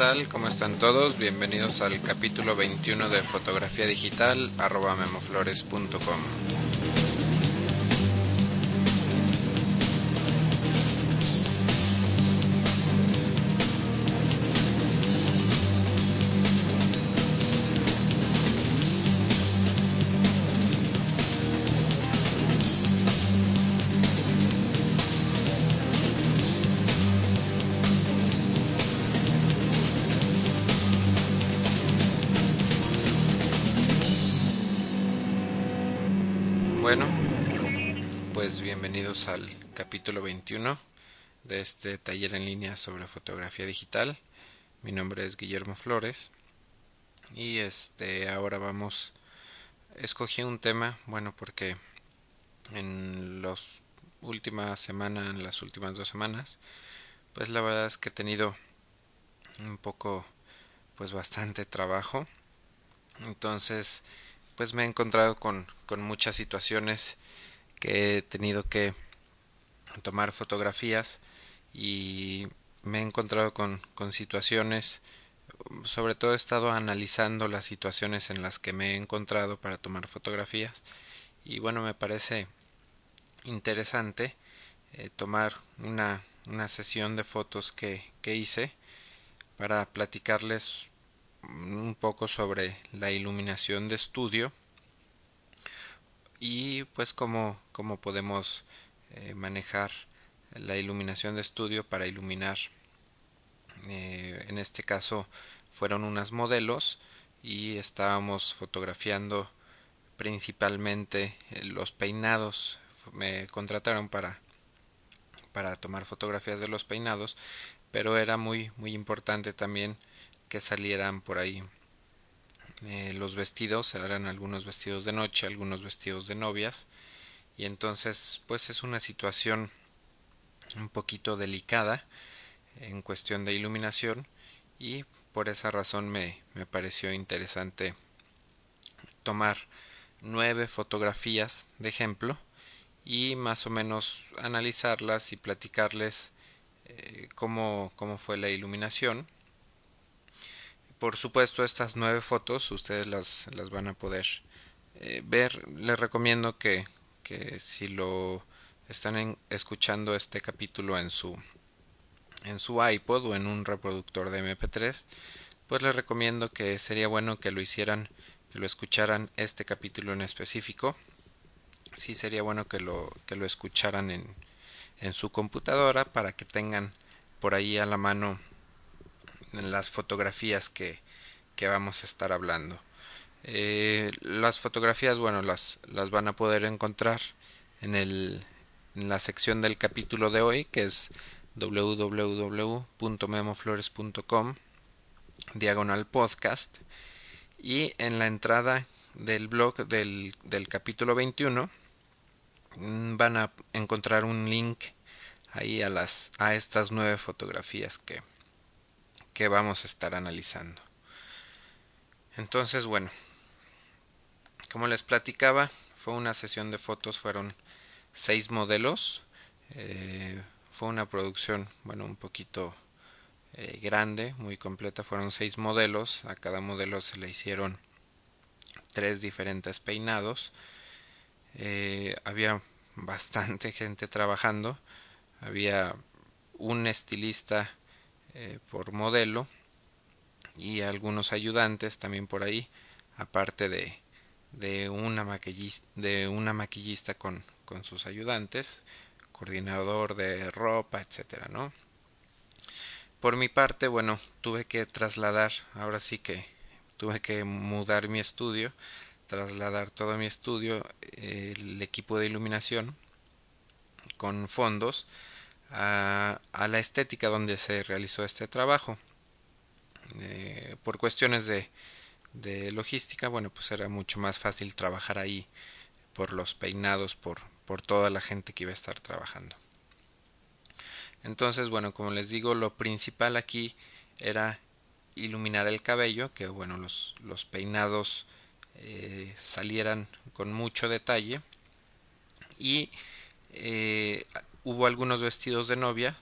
tal? ¿Cómo están todos? Bienvenidos al capítulo 21 de fotografía digital arroba memoflores.com. al capítulo 21 de este taller en línea sobre fotografía digital. Mi nombre es Guillermo Flores y este ahora vamos escogí un tema, bueno, porque en las últimas semanas, en las últimas dos semanas, pues la verdad es que he tenido un poco pues bastante trabajo. Entonces, pues me he encontrado con, con muchas situaciones que he tenido que tomar fotografías y me he encontrado con, con situaciones sobre todo he estado analizando las situaciones en las que me he encontrado para tomar fotografías y bueno me parece interesante eh, tomar una, una sesión de fotos que, que hice para platicarles un poco sobre la iluminación de estudio y pues cómo, cómo podemos eh, manejar la iluminación de estudio para iluminar eh, en este caso fueron unas modelos y estábamos fotografiando principalmente eh, los peinados. Me contrataron para para tomar fotografías de los peinados pero era muy muy importante también que salieran por ahí los vestidos, eran algunos vestidos de noche, algunos vestidos de novias y entonces pues es una situación un poquito delicada en cuestión de iluminación y por esa razón me, me pareció interesante tomar nueve fotografías de ejemplo y más o menos analizarlas y platicarles eh, cómo, cómo fue la iluminación por supuesto, estas nueve fotos ustedes las, las van a poder eh, ver. Les recomiendo que, que si lo están escuchando este capítulo en su en su iPod o en un reproductor de MP3, pues les recomiendo que sería bueno que lo hicieran, que lo escucharan este capítulo en específico. Sí sería bueno que lo que lo escucharan en en su computadora para que tengan por ahí a la mano las fotografías que, que vamos a estar hablando. Eh, las fotografías, bueno, las, las van a poder encontrar en, el, en la sección del capítulo de hoy, que es www.memoflores.com diagonal podcast y en la entrada del blog del, del capítulo 21 mm, van a encontrar un link ahí a las a estas nueve fotografías que, que vamos a estar analizando. Entonces, bueno, como les platicaba, fue una sesión de fotos, fueron seis modelos, eh, fue una producción, bueno, un poquito eh, grande, muy completa, fueron seis modelos, a cada modelo se le hicieron tres diferentes peinados, eh, había bastante gente trabajando, había un estilista por modelo y algunos ayudantes también por ahí aparte de, de una maquillista, de una maquillista con, con sus ayudantes coordinador de ropa etcétera no por mi parte bueno tuve que trasladar ahora sí que tuve que mudar mi estudio trasladar todo mi estudio el equipo de iluminación con fondos a, a la estética donde se realizó este trabajo. Eh, por cuestiones de, de logística, bueno, pues era mucho más fácil trabajar ahí por los peinados, por, por toda la gente que iba a estar trabajando. Entonces, bueno, como les digo, lo principal aquí era iluminar el cabello, que bueno, los, los peinados eh, salieran con mucho detalle y eh, hubo algunos vestidos de novia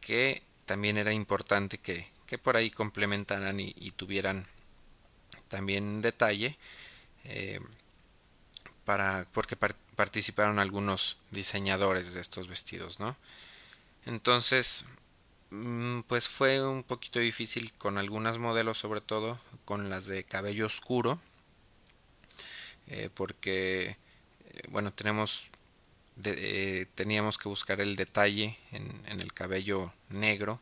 que también era importante que, que por ahí complementaran y, tuvieran también detalle eh, para porque participaron algunos diseñadores de estos vestidos no entonces mm, pues fue un poquito difícil con algunas modelos sobre todo con las de cabello oscuro eh, porque eh, bueno tenemos teníamos que buscar el detalle en, el cabello negro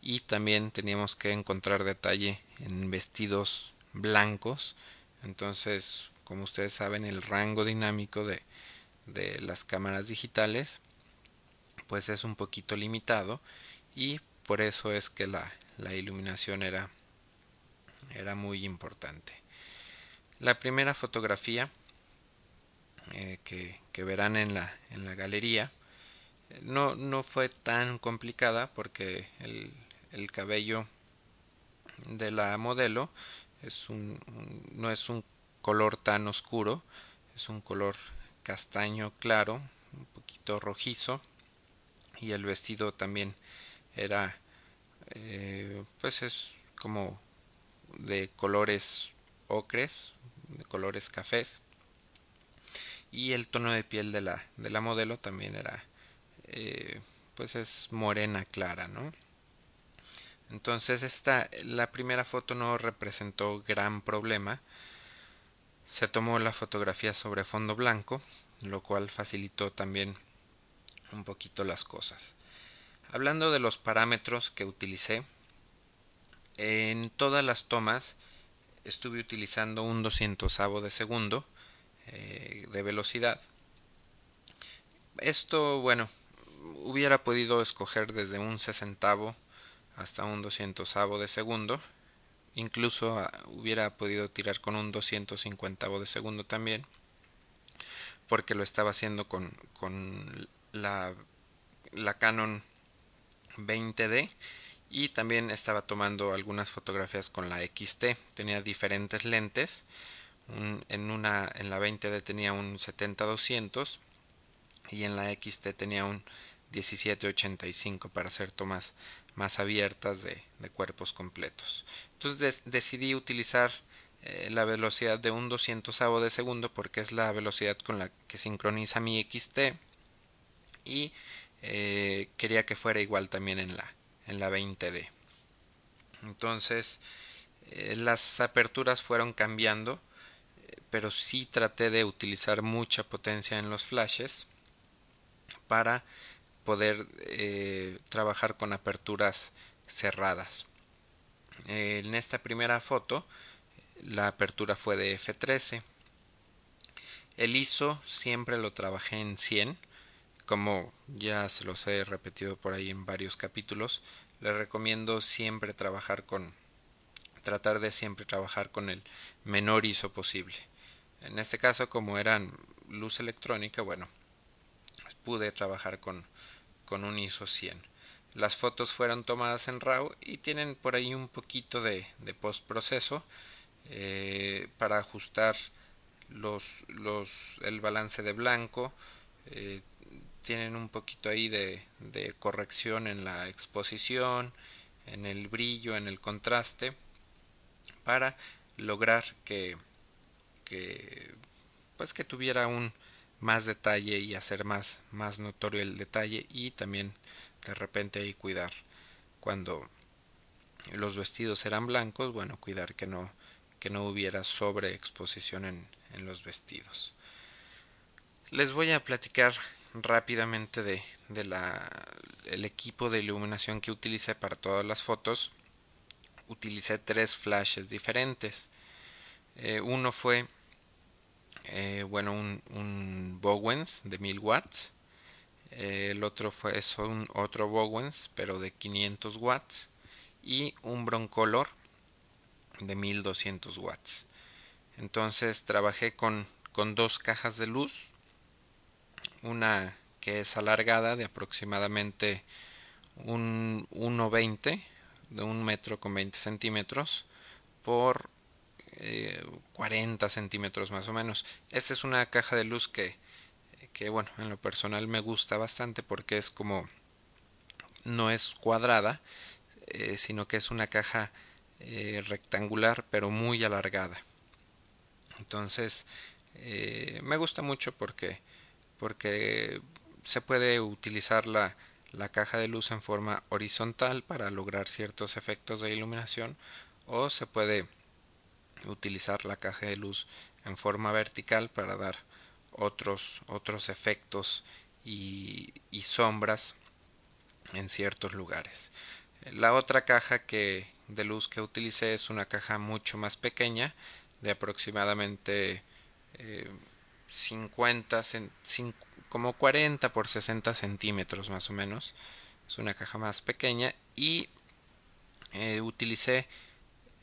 y también teníamos que encontrar detalle en vestidos blancos. Entonces como ustedes saben el rango dinámico de, de las cámaras digitales pues es un poquito limitado y por eso es que la, la iluminación era, era muy importante. La primera fotografía eh, que, que, verán en la, en la galería no, no fue tan complicada porque el, el cabello de la modelo es un, no es un color tan oscuro es un color castaño claro un poquito rojizo y el vestido también era eh, pues es como de colores ocres de colores cafés y el tono de piel de la, de la modelo también era eh, pues es morena clara no entonces esta la primera foto no representó gran problema se tomó la fotografía sobre fondo blanco lo cual facilitó también un poquito las cosas hablando de los parámetros que utilicé en todas las tomas estuve utilizando un doscientosavo de segundo eh, de velocidad. Esto, bueno, hubiera podido escoger desde un sesentavo hasta un doscientosavo de segundo. Incluso ah, hubiera podido tirar con un cincuentavo de segundo también. Porque lo estaba haciendo con, con la, la Canon 20D y también estaba tomando algunas fotografías con la XT tenía diferentes lentes en una en la 20D tenía un 70-200 y en la XT tenía un 1785 para hacer tomas más abiertas de, cuerpos completos entonces decidí utilizar eh, la velocidad de un 200 de segundo porque es la velocidad con la que sincroniza mi XT y eh, quería que fuera igual también en la en la 20D. Entonces, eh, las aperturas fueron cambiando, pero sí traté de utilizar mucha potencia en los flashes para poder eh, trabajar con aperturas cerradas. en esta primera foto, la apertura fue de F13. El ISO siempre lo trabajé en 100 como ya se los he repetido por ahí en varios capítulos, les recomiendo siempre trabajar con tratar de siempre trabajar con el menor ISO posible. En este caso, como eran luz electrónica, bueno, pude trabajar con, con un ISO 100. Las fotos fueron tomadas en RAW y tienen por ahí un poquito de, de postproceso eh, para ajustar los, los, el balance de blanco, eh, tienen un poquito ahí de, de corrección en la exposición, en el brillo, en el contraste, para lograr que, que pues que tuviera un más detalle y hacer más, más notorio el detalle y también de repente ahí cuidar cuando los vestidos eran blancos, bueno, cuidar que no, que no hubiera sobreexposición en, en los vestidos. Les voy a platicar rápidamente de, de la, el equipo de iluminación que utilicé para todas las fotos. Utilicé tres flashes diferentes. Eh, uno fue eh, bueno un, Bowens de 1000 watts. Eh, el otro fue un otro Bowens pero de 500 watts y un Broncolor de 1200 watts. Entonces trabajé con, con dos cajas de luz una que es alargada de aproximadamente un 1,20 de un metro con 20 centímetros por 40 eh, centímetros más o menos. Esta es una caja de luz que, que, bueno, en lo personal me gusta bastante porque es como no es cuadrada, sino que es una caja rectangular pero muy alargada entonces me gusta mucho porque porque se puede utilizar la, la caja de luz en forma horizontal para lograr ciertos efectos de iluminación o se puede utilizar la caja de luz en forma vertical para dar otros otros efectos y, sombras en ciertos lugares. La otra caja que de luz que utilicé es una caja mucho más pequeña de aproximadamente eh, 50 como 40 por 60 centímetros más o menos. Es una caja más pequeña y eh, utilicé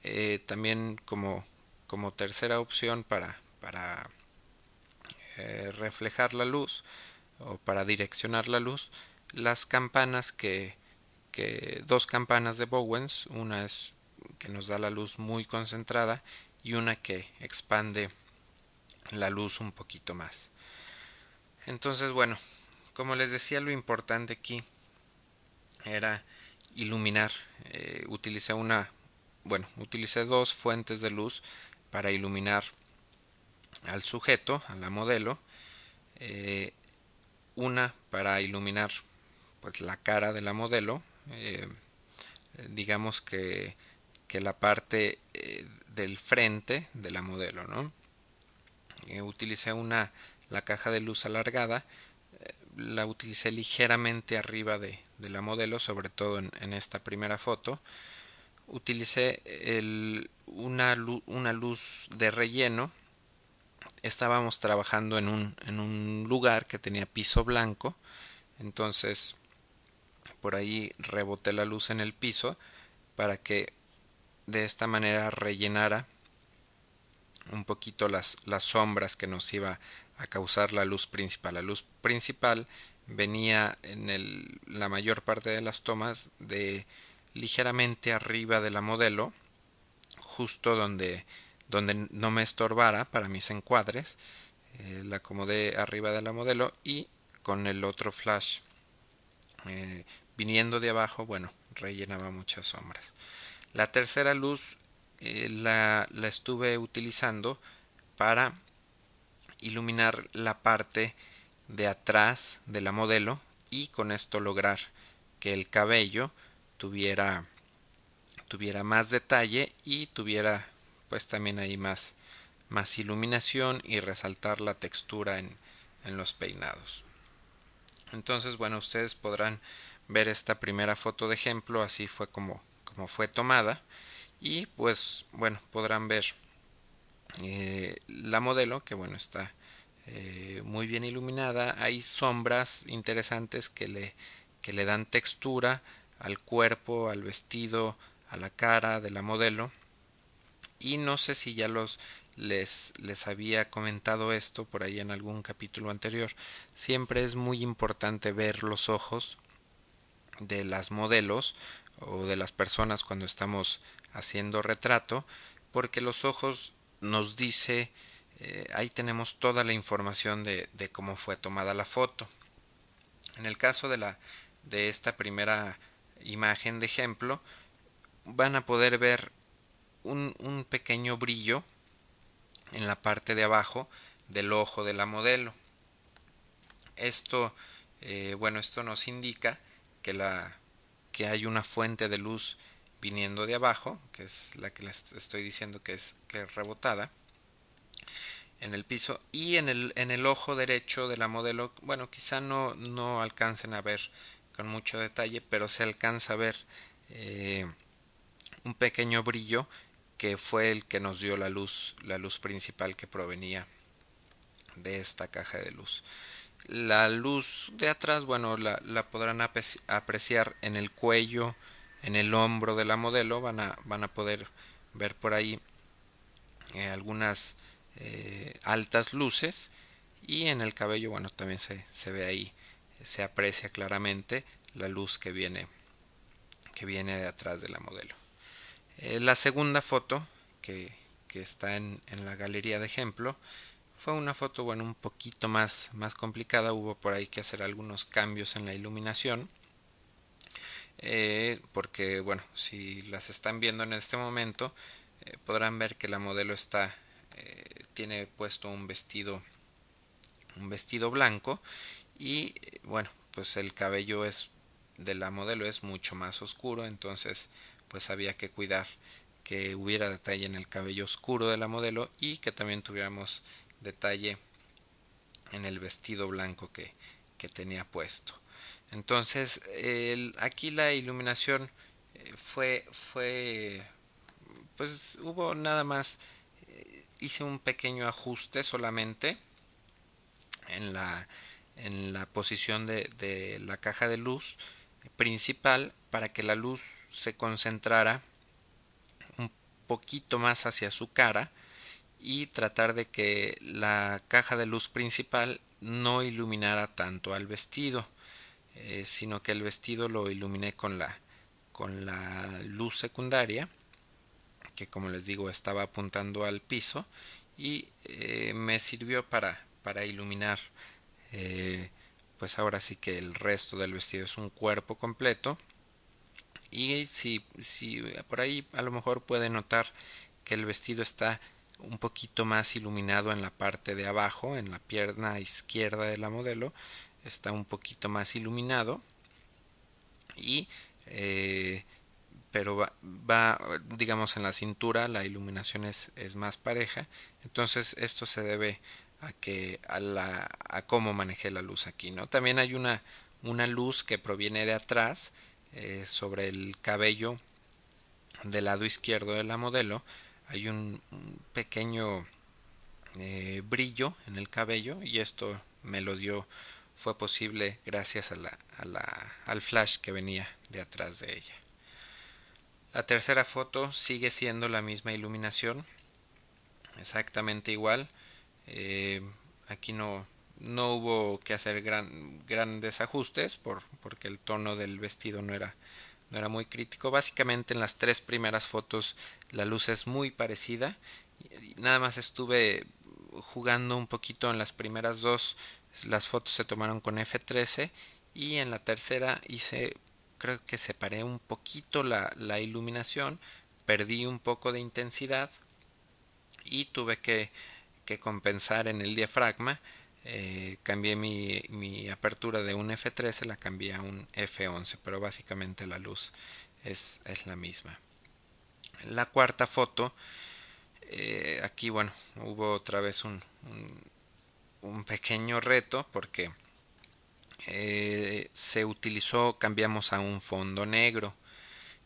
eh, también como, como tercera opción para, para eh, reflejar la luz o para direccionar la luz las campanas que, que dos campanas de Bowens una es que nos da la luz muy concentrada y una que expande la luz un poquito más entonces, bueno, como les decía, lo importante aquí era iluminar. Eh, utilicé una, bueno, utilicé dos fuentes de luz para iluminar al sujeto, a la modelo. Eh, una para iluminar pues la cara de la modelo. Eh, digamos que, que la parte del frente de la modelo, ¿no? utilicé una la caja de luz alargada eh, la utilicé ligeramente arriba de, de la modelo, sobre todo en, en esta primera foto. Utilicé el, una, luz, de relleno. Estábamos trabajando en un, lugar que tenía piso blanco. Entonces por ahí reboté la luz en el piso para que de esta manera rellenara un poquito las, sombras que nos iba a causar la luz principal. La luz principal venía en la mayor parte de las tomas de ligeramente arriba de la modelo, justo donde, donde no me estorbara para mis encuadres. Eh, la acomodé arriba de la modelo y con el otro flash eh, viniendo de abajo, bueno, rellenaba muchas sombras. La tercera luz eh, la, la estuve utilizando para iluminar la parte de atrás de la modelo y con esto lograr que el cabello tuviera tuviera más detalle y tuviera pues también ahí más más iluminación y resaltar la textura en, en los peinados. Entonces bueno ustedes podrán ver esta primera foto de ejemplo así fue como como fue tomada. Y pues bueno podrán ver eh, la modelo que bueno está eh, muy bien iluminada. Hay sombras interesantes que le que le dan textura al cuerpo al vestido a la cara de la modelo. Y no sé si ya los les, les había comentado esto por ahí en algún capítulo anterior. Siempre es muy importante ver los ojos de las modelos o de las personas cuando estamos haciendo retrato porque los ojos nos dice eh, ahí tenemos toda la información de, de, cómo fue tomada la foto. En el caso de la de esta primera imagen de ejemplo van a poder ver un, pequeño brillo en la parte de abajo del ojo de la modelo. Esto eh, bueno esto nos indica que la que hay una fuente de luz viniendo de abajo, que es la que les estoy diciendo que es, que es rebotada en el piso y en el, en el ojo derecho de la modelo, bueno, quizá no, no alcancen a ver con mucho detalle, pero se alcanza a ver eh, un pequeño brillo que fue el que nos dio la luz, la luz principal que provenía de esta caja de luz. La luz de atrás, bueno, la, la podrán apreciar en el cuello, en el hombro de la modelo. Van a, van a poder ver por ahí eh, algunas eh, altas luces. Y en el cabello bueno también se, se, ve ahí se aprecia claramente la luz que viene que viene de atrás de la modelo eh, la segunda foto que, está en, en, la galería de ejemplo fue una foto bueno un poquito más más complicada. Hubo por ahí que hacer algunos cambios en la iluminación eh, porque bueno si las están viendo en este momento eh, podrán ver que la modelo está tiene puesto un vestido un vestido blanco y bueno pues el cabello es de la modelo es mucho más oscuro. Entonces pues había que cuidar que hubiera detalle en el cabello oscuro de la modelo y que también tuviéramos detalle en el vestido blanco que, que tenía puesto. Entonces aquí la iluminación eh, fue fue pues hubo nada más eh, hice un pequeño ajuste solamente en la en la posición de, de la caja de luz principal para que la luz se concentrara un poquito más hacia su cara y tratar de que la caja de luz principal no iluminara tanto al vestido eh, sino que el vestido lo iluminé con la con la luz secundaria que como les digo estaba apuntando al piso y eh, me sirvió para para iluminar eh, pues ahora sí que el resto del vestido. Es un cuerpo completo y si, si por ahí a lo mejor puede notar que el vestido está un poquito más iluminado en la parte de abajo, en la pierna izquierda de la modelo, está un poquito más iluminado y eh, pero va, va, digamos en la cintura la iluminación es, es más pareja. Entonces esto se debe a que a la a cómo manejé la luz aquí no también hay una una luz que proviene de atrás eh, sobre el cabello del lado izquierdo de la modelo hay un, pequeño eh, brillo en el cabello y esto me lo dio fue posible gracias a la, a la, al flash que venía de atrás de ella. La tercera foto sigue siendo la misma iluminación exactamente igual eh, aquí no, no hubo que hacer gran, grandes ajustes por, porque el tono del vestido no era, no era muy crítico. Básicamente en las tres primeras fotos la luz es muy parecida. Nada más estuve jugando un poquito en las primeras dos. Las fotos se tomaron con F13 y en la tercera hice creo que separé un poquito la, la iluminación, perdí un poco de intensidad y tuve que que compensar en el diafragma, eh, cambié mi, apertura de un F13, la cambié a un F11, pero básicamente la luz es, la misma. La cuarta foto, eh, aquí bueno, hubo otra vez un, un, pequeño reto porque eh, se utilizó, cambiamos a un fondo negro.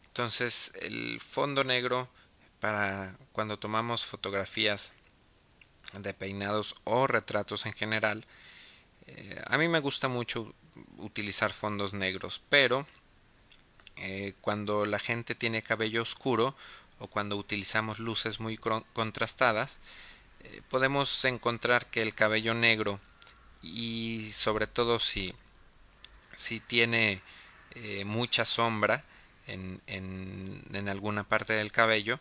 Entonces el fondo negro para cuando tomamos fotografías de peinados o retratos en general. Eh, a mí me gusta mucho utilizar fondos negros, pero eh, cuando la gente tiene cabello oscuro o cuando utilizamos luces muy contrastadas, eh, podemos encontrar que el cabello negro y sobre todo si, si tiene mucha sombra en, en, en alguna parte del cabello,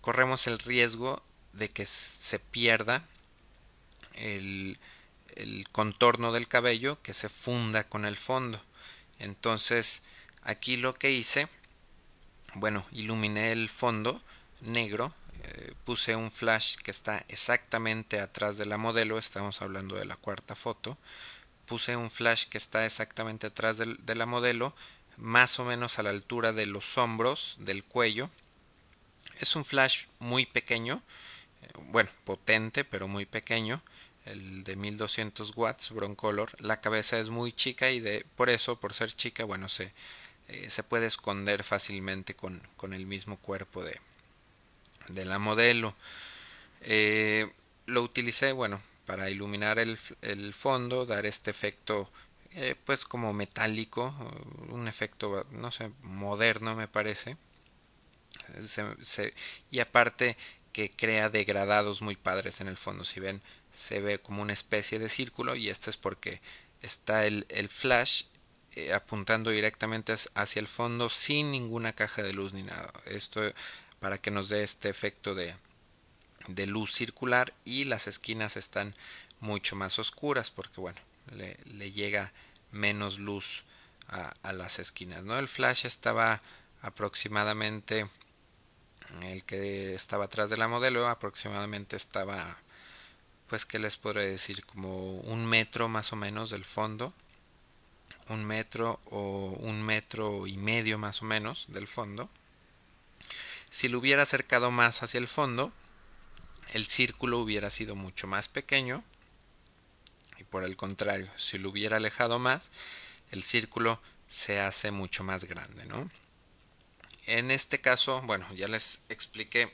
corremos el riesgo de que se pierda el, el contorno del cabello que se funda con el fondo. Entonces, aquí lo que hice, bueno, iluminé el fondo negro, eh, puse un flash que está exactamente atrás de la modelo, estamos hablando de la cuarta foto, puse un flash que está exactamente atrás de, la modelo, más o menos a la altura de los hombros, del cuello. Es un flash muy pequeño, bueno, potente, pero muy pequeño el de 1200 watts Broncolor. La cabeza es muy chica y de por eso por ser chica bueno se eh, se puede esconder fácilmente con, con, el mismo cuerpo de, de la modelo. Eh, lo utilicé bueno para iluminar el, el fondo dar este efecto eh, pues como metálico un efecto no sé moderno me parece. Se, se, y aparte que crea degradados muy padres en el fondo si ven se ve como una especie de círculo y esto es porque está el, el flash eh, apuntando directamente hacia el fondo sin ninguna caja de luz ni nada. Esto para que nos dé este efecto de, de luz circular y las esquinas están mucho más oscuras porque bueno le, le llega menos luz a, las esquinas. ¿no? El flash estaba aproximadamente, el que estaba atrás de la modelo, aproximadamente estaba, pues, ¿qué les podré decir? Como un metro más o menos del fondo. Un metro o un metro y medio más o menos del fondo. Si lo hubiera acercado más hacia el fondo, el círculo hubiera sido mucho más pequeño y por el contrario, si lo hubiera alejado más, el círculo se hace mucho más grande, ¿no? En este caso, bueno, ya les expliqué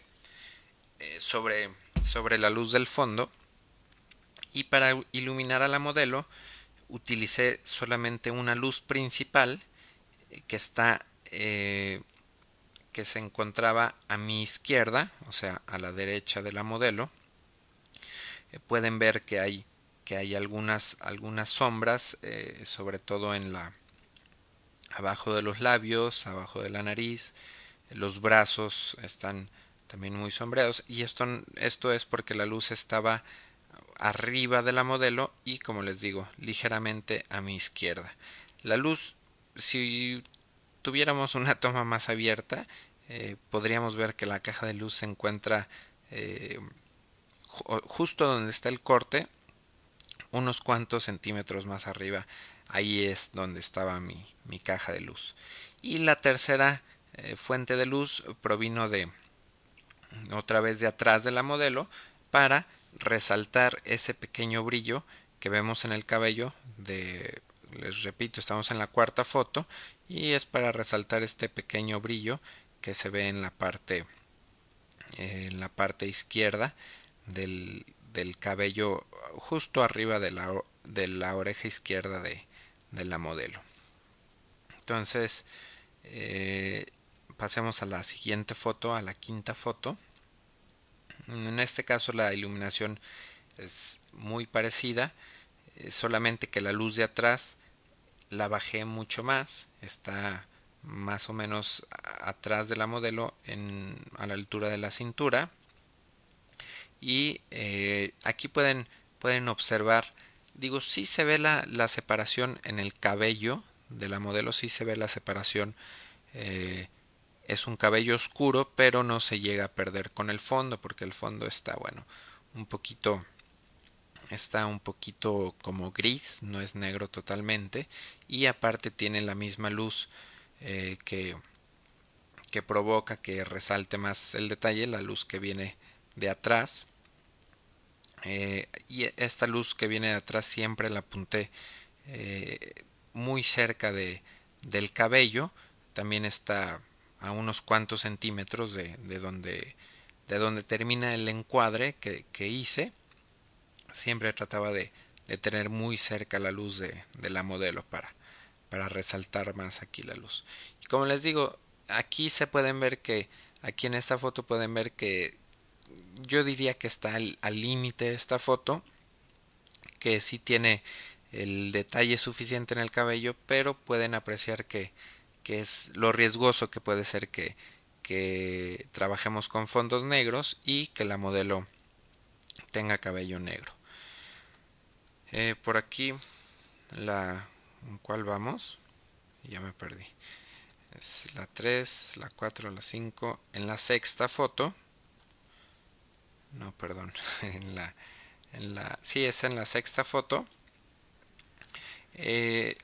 eh, sobre, sobre la luz del fondo y para iluminar a la modelo utilicé solamente una luz principal eh, que está eh, que se encontraba a mi izquierda, o sea, a la derecha de la modelo. pueden ver que hay que hay algunas, algunas sombras, sobre todo en la abajo de los labios, abajo de la nariz, los brazos están también muy sombreados. Y esto, esto es porque la luz estaba arriba de la modelo y como les digo ligeramente a mi izquierda. La luz si tuviéramos una toma más abierta eh, podríamos ver que la caja de luz se encuentra eh, justo donde está el corte unos cuantos centímetros más arriba, ahí es donde estaba mi, mi caja de luz. Y la tercera eh, fuente de luz provino de otra vez de atrás de la modelo para resaltar ese pequeño brillo que vemos en el cabello de les repito estamos en la cuarta foto y es para resaltar este pequeño brillo que se ve en la parte en la parte izquierda del, del cabello justo arriba de la, de la oreja izquierda de, de, la modelo. Entonces, eh, pasemos a la siguiente foto, a la quinta foto. En este caso la iluminación es muy parecida, eh, solamente que la luz de atrás la bajé mucho más, está más o menos atrás de la modelo en, a la altura de la cintura y eh, aquí pueden, pueden observar, digo, sí se ve la, la, separación en el cabello de la modelo, sí se ve la separación, eh, es un cabello oscuro, pero no se llega a perder con el fondo, porque el fondo está, bueno, un poquito, está un poquito como gris, no es negro totalmente, y aparte tiene la misma luz eh, que, que provoca que resalte más el detalle, la luz que viene de atrás eh, y esta luz que viene de atrás siempre la apunté eh, muy cerca de, del cabello. También está a unos cuantos centímetros de, de donde de donde termina el encuadre que, que hice. Siempre trataba de, de, tener muy cerca la luz de, de la modelo para, para resaltar más aquí la luz. Y como les digo aquí se pueden ver que aquí en esta foto pueden ver que yo diría que está al límite esta foto, que sí tiene el detalle suficiente en el cabello, pero pueden apreciar que, que es lo riesgoso que puede ser que, que trabajemos con fondos negros y que la modelo tenga cabello negro. Eh, por aquí, la ¿en cuál vamos? Ya me perdí. Es la 3, la 4, la 5. En la sexta foto no, perdón, en la, en la, sí, es en la sexta foto. Eh,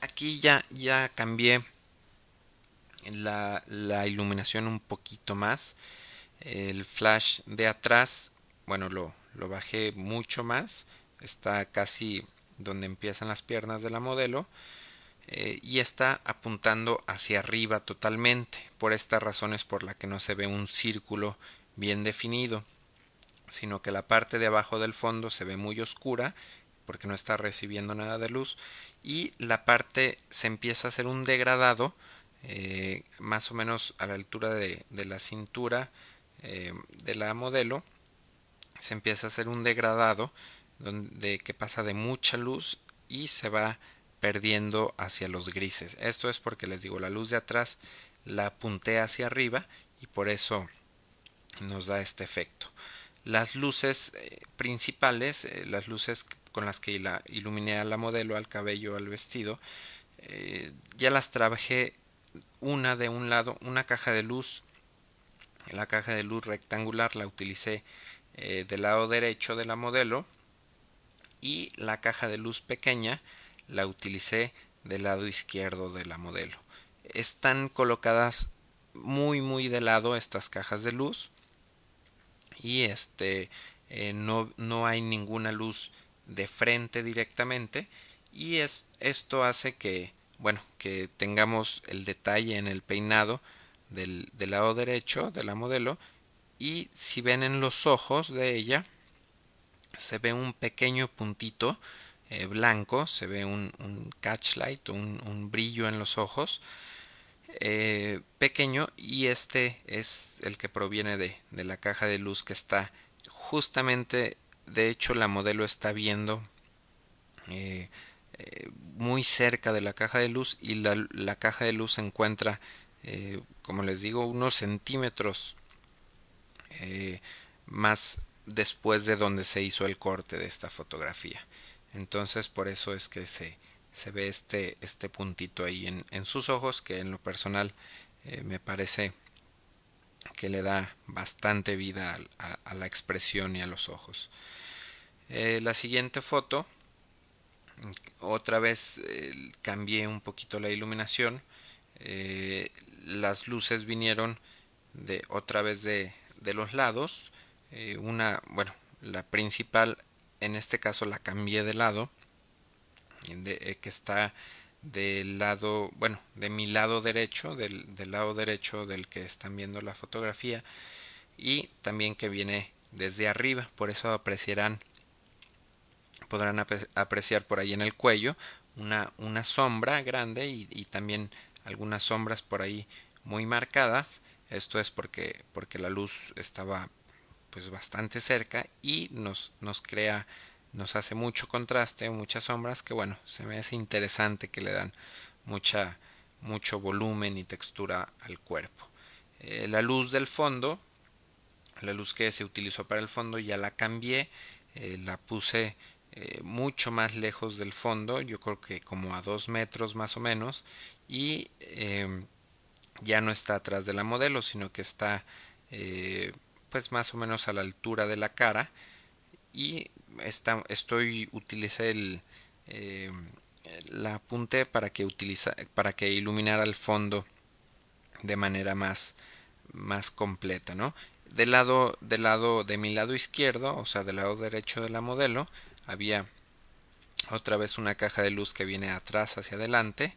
aquí ya, ya cambié la, la, iluminación un poquito más. El flash de atrás, bueno, lo, lo bajé mucho más. Está casi donde empiezan las piernas de la modelo. Eh, y está apuntando hacia arriba totalmente. Por esta razón es por la que no se ve un círculo bien definido, sino que la parte de abajo del fondo se ve muy oscura porque no está recibiendo nada de luz y la parte se empieza a hacer un degradado eh, más o menos a la altura de, la cintura eh, de la modelo se empieza a hacer un degradado donde que pasa de mucha luz y se va perdiendo hacia los grises. Esto es porque les digo la luz de atrás la apunté hacia arriba y por eso nos da este efecto. Las luces eh, principales, eh, las luces con las que iluminé a la modelo, al cabello, al vestido, ya las trabajé una de un lado, una caja de luz, la caja de luz rectangular la utilicé del lado derecho de la modelo y la caja de luz pequeña la utilicé del lado izquierdo de la modelo. Están colocadas muy muy de lado estas cajas de luz y este eh, no, no, hay ninguna luz de frente directamente y es, esto hace que bueno que tengamos el detalle en el peinado del, del lado derecho de la modelo y si ven en los ojos de ella se ve un pequeño puntito eh, blanco, se ve un, un catchlight, un, un, brillo en los ojos eh, pequeño y este es el que proviene de, la caja de luz que está justamente, de hecho la modelo está viendo eh, muy cerca de la caja de luz y la caja de luz se encuentra, como les digo, unos centímetros más después de donde se hizo el corte de esta fotografía. Entonces por eso es que se, se ve este, este puntito ahí en, en, sus ojos que en lo personal eh, me parece que le da bastante vida a, la expresión y a los ojos. Eh, la siguiente foto, otra vez cambié un poquito la iluminación. Eh, las luces vinieron de otra vez de, de los lados. Una, bueno, la principal en este caso la cambié de lado eh, que está del lado bueno de mi lado derecho del, del, lado derecho del que están viendo la fotografía y también que viene desde arriba. Por eso apreciarán podrán apreciar por ahí en el cuello una, una sombra grande y, y también algunas sombras por ahí muy marcadas. Esto es porque porque la luz estaba pues bastante cerca y nos, nos crea, nos hace mucho contraste, muchas sombras que bueno, se me hace interesante que le dan mucha, mucho volumen y textura al cuerpo. Eh, la luz del fondo, la luz que se utilizó para el fondo ya la cambié, eh, la puse eh, mucho más lejos del fondo, yo creo que como a dos metros más o menos, y em, ya no está atrás de la modelo, sino que está pues más o menos a la altura de la cara y está, estoy utilicé el eh, la apunté para que utiliza, para que iluminara el fondo de manera más más completa no del lado del lado de mi lado izquierdo o sea del lado derecho de la modelo había otra vez una caja de luz que viene atrás hacia adelante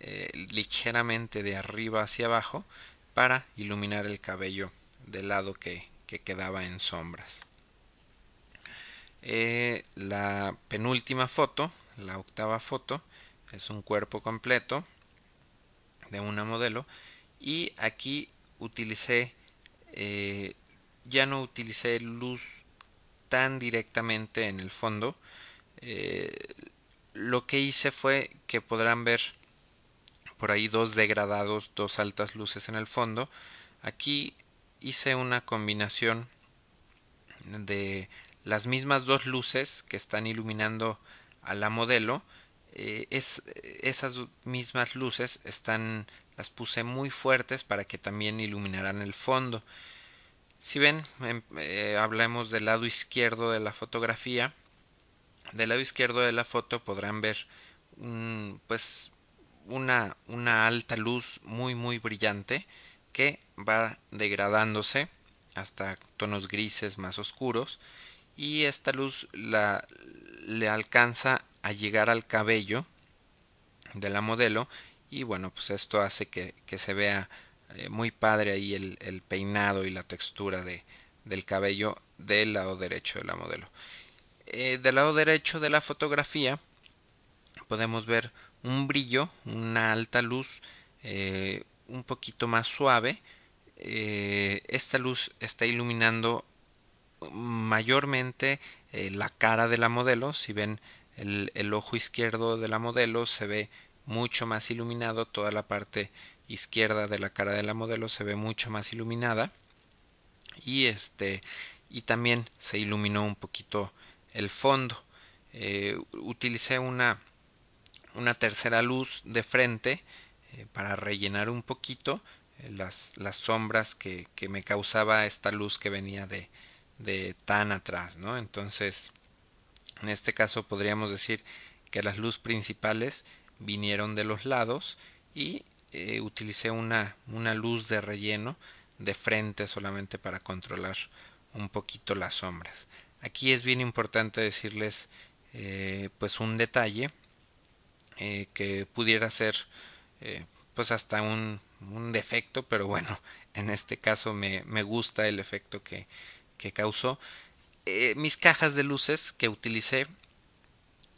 eh, ligeramente de arriba hacia abajo para iluminar el cabello del lado que, que quedaba en sombras. Eh, la penúltima foto, la octava foto, es un cuerpo completo de una modelo. Y aquí utilicé eh, ya no utilicé luz tan directamente en el fondo. Eh, lo que hice fue que podrán ver por ahí dos degradados dos altas luces en el fondo. Aquí hice una combinación de las mismas dos luces que están iluminando a la modelo eh, es, esas mismas luces están las puse muy fuertes para que también iluminaran el fondo. Si ven em, eh, hablemos del lado izquierdo de la fotografía. Del lado izquierdo de la foto podrán ver un, pues una, una alta luz muy muy brillante que va degradándose hasta tonos grises más oscuros y esta luz la, le alcanza a llegar al cabello de la modelo y bueno pues esto hace que, que se vea eh, muy padre ahí el, peinado y la textura de, del cabello del lado derecho de la modelo eh, del lado derecho de la fotografía podemos ver un brillo una alta luz eh, un poquito más suave. Esta luz está iluminando mayormente eh, la cara de la modelo. Si ven el, ojo izquierdo de la modelo se ve mucho más iluminado. Toda la parte izquierda de la cara de la modelo se ve mucho más iluminada. Y este y también se iluminó un poquito el fondo. utilicé una, una tercera luz de frente para rellenar un poquito las, las sombras que, que, me causaba esta luz que venía de, de tan atrás, ¿no? Entonces, en este caso podríamos decir que las luces principales vinieron de los lados y eh, utilicé una, una luz de relleno de frente solamente para controlar un poquito las sombras. Aquí es bien importante decirles eh, pues un detalle eh, que pudiera ser pues hasta un, un defecto, pero bueno, en este caso me, me gusta el efecto que, que causó. Eh, mis cajas de luces que utilicé,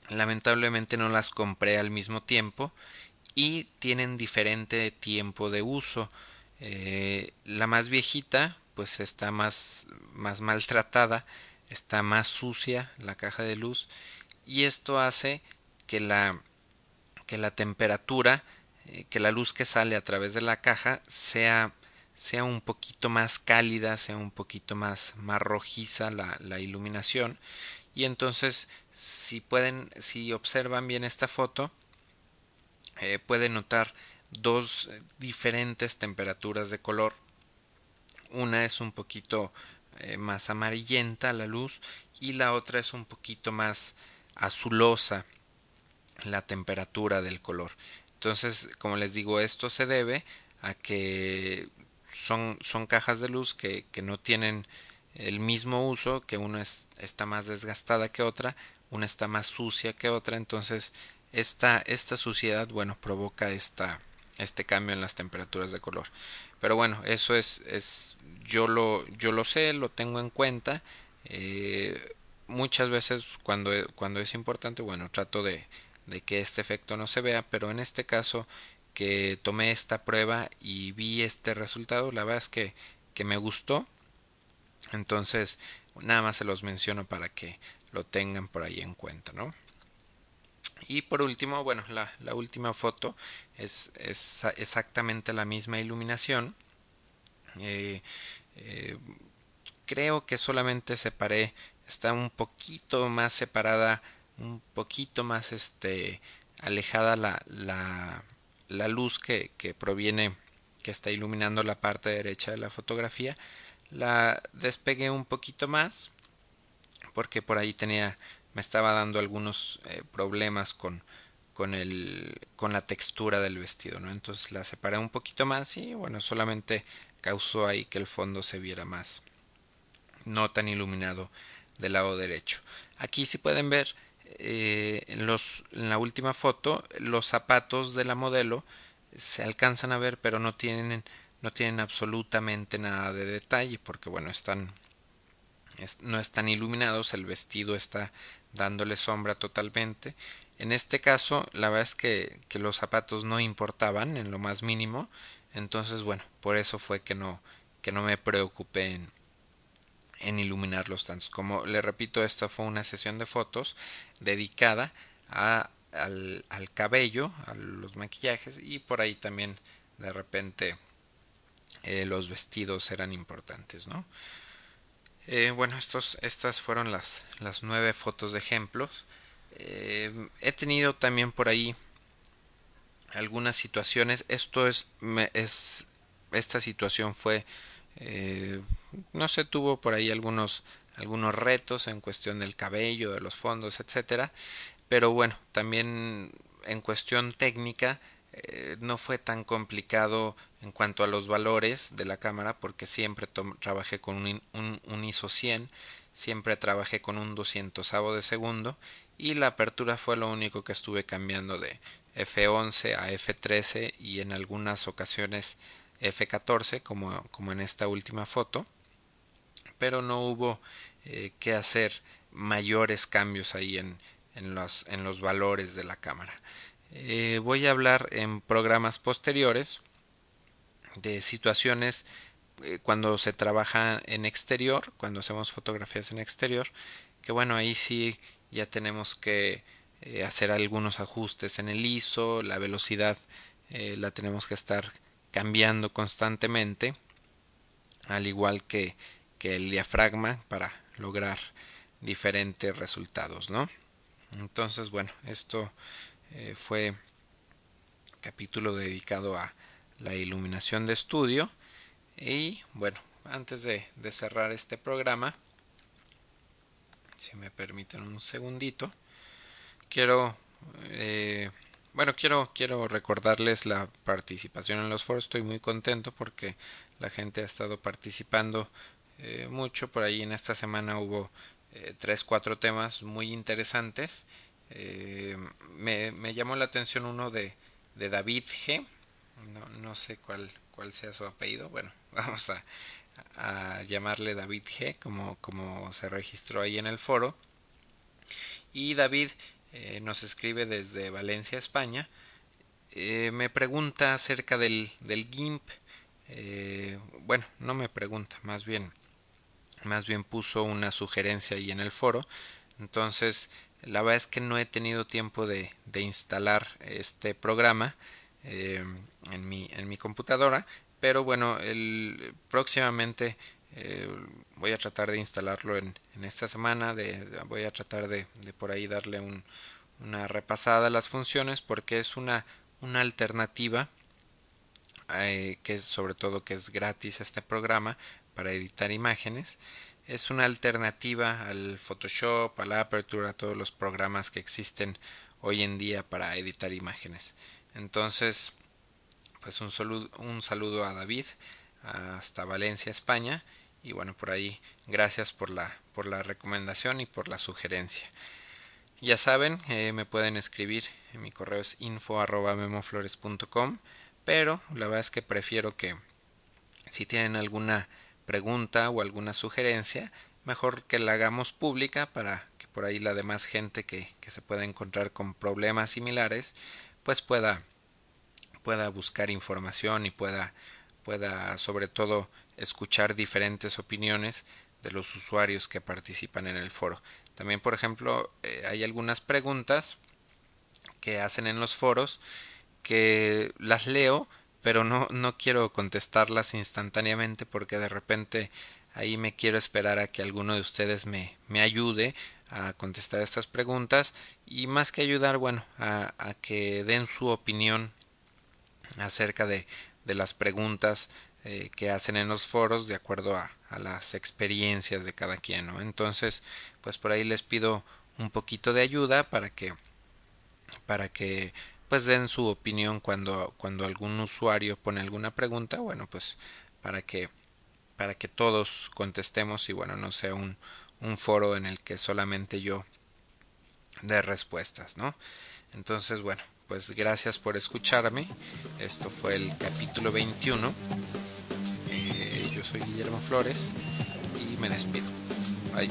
lamentablemente no las compré al mismo tiempo y tienen diferente tiempo de uso. Eh, la más viejita, pues está más, más maltratada, está más sucia la caja de luz y esto hace que la, que la temperatura eh, que la luz que sale a través de la caja sea sea un poquito más cálida, sea un poquito más, más rojiza la, iluminación. Y entonces, si pueden, si observan bien esta foto, eh, pueden notar dos diferentes temperaturas de color. Una es un poquito eh, más amarillenta la luz y la otra es un poquito más azulosa la temperatura del color. Entonces, como les digo, esto se debe a que son, son cajas de luz que, que no tienen el mismo uso, que una es, está más desgastada que otra, una está más sucia que otra, entonces esta, esta suciedad, bueno, provoca esta, este cambio en las temperaturas de color. Pero bueno, eso es, es yo lo, yo lo sé, lo tengo en cuenta. Eh, muchas veces cuando, cuando es importante, bueno, trato de, de que este efecto no se vea, pero en este caso que tomé esta prueba y vi este resultado, la verdad es que, que me gustó. Entonces, nada más se los menciono para que lo tengan por ahí en cuenta, ¿no? Y por último, bueno, la, la última foto es, es, exactamente la misma iluminación. Eh, eh, creo que solamente separé, está un poquito más separada, un poquito más este alejada la, la, la luz que, que proviene, que está iluminando la parte derecha de la fotografía, la despegué un poquito más porque por ahí tenía me estaba dando algunos eh, problemas con con el con la textura del vestido no entonces la separé un poquito más y bueno solamente causó ahí que el fondo se viera más no tan iluminado del lado derecho. Aquí si pueden ver eh, en, la última foto los zapatos de la modelo se alcanzan a ver pero no tienen no tienen absolutamente nada de detalle porque bueno están no están iluminados el vestido está dándole sombra totalmente. En este caso la verdad es que, que los zapatos no importaban en lo más mínimo entonces bueno por eso fue que no que no me preocupé en, en iluminarlos tantos. Como le repito, esta fue una sesión de fotos dedicada a, al, cabello, a los maquillajes y por ahí también de repente eh, los vestidos eran importantes, ¿no? Eh, bueno, estos, estas fueron las, las nueve fotos de ejemplos. Eh, he tenido también por ahí algunas situaciones. Esto es, es esta situación fue eh, no se tuvo por ahí algunos algunos retos en cuestión del cabello, de los fondos, etcétera, pero bueno, también en cuestión técnica eh, no fue tan complicado en cuanto a los valores de la cámara porque siempre trabajé con un, un, un, ISO 100, siempre trabajé con un 200 de segundo y la apertura fue lo único que estuve cambiando de F11 a F13 y en algunas ocasiones F14 como, como en esta última foto pero no hubo eh, que hacer mayores cambios ahí en, en, los, en los valores de la cámara. Eh, voy a hablar en programas posteriores de situaciones eh, cuando se trabaja en exterior cuando hacemos fotografías en exterior que bueno ahí sí ya tenemos que hacer algunos ajustes en el ISO la velocidad la tenemos que estar cambiando constantemente, al igual que, que el diafragma para lograr diferentes resultados, ¿no? Entonces, bueno, esto eh, fue capítulo dedicado a la iluminación de estudio. Y bueno, antes de, cerrar este programa, si me permiten un segundito, quiero eh, bueno, quiero, quiero recordarles la participación en los foros. Estoy muy contento porque la gente ha estado participando eh, mucho. Por ahí en esta semana hubo eh, tres, cuatro temas muy interesantes. Eh, me, llamó la atención uno de, de David G. No, no sé cuál, cuál sea su apellido. Bueno, vamos a, a llamarle David G. Como, como se registró ahí en el foro. Y David eh, nos escribe desde Valencia, España. Eh, me pregunta acerca del, del GIMP. Eh, bueno, no me pregunta, más bien, más bien puso una sugerencia ahí en el foro. Entonces, la verdad es que no he tenido tiempo de, de instalar este programa en, mi, en mi computadora, pero bueno, el, próximamente eh, voy a tratar de instalarlo en, esta semana. De, voy a tratar de, por ahí darle un, una repasada a las funciones porque es una, una alternativa eh, que es sobre todo que es gratis este programa para editar imágenes. Es una alternativa al Photoshop, a la Aperture, a todos los programas que existen hoy en día para editar imágenes. Entonces, pues un saludo, un saludo a David hasta Valencia, España. Y bueno, por ahí, gracias por la, por la recomendación y por la sugerencia. Ya saben, eh, me pueden escribir, en mi correo es info arroba memoflores.com, pero la verdad es que prefiero que si tienen alguna pregunta o alguna sugerencia, mejor que la hagamos pública para que por ahí la demás gente que, que se pueda encontrar con problemas similares, pues pueda, pueda buscar información y pueda pueda sobre todo escuchar diferentes opiniones de los usuarios que participan en el foro. También, por ejemplo, eh, hay algunas preguntas que hacen en los foros que las leo, pero no, no quiero contestarlas instantáneamente porque de repente ahí me quiero esperar a que alguno de ustedes me, me ayude a contestar estas preguntas y más que ayudar, bueno, a, a que den su opinión acerca de, de las preguntas eh, que hacen en los foros de acuerdo a, a, las experiencias de cada quien ¿no? entonces pues por ahí les pido un poquito de ayuda para que para que pues den su opinión cuando cuando algún usuario pone alguna pregunta bueno pues para que para que todos contestemos y bueno no sea un, un foro en el que solamente yo dé respuestas no entonces bueno pues gracias por escucharme. Esto fue el capítulo 21. Eh, yo soy Guillermo Flores y me despido. Bye.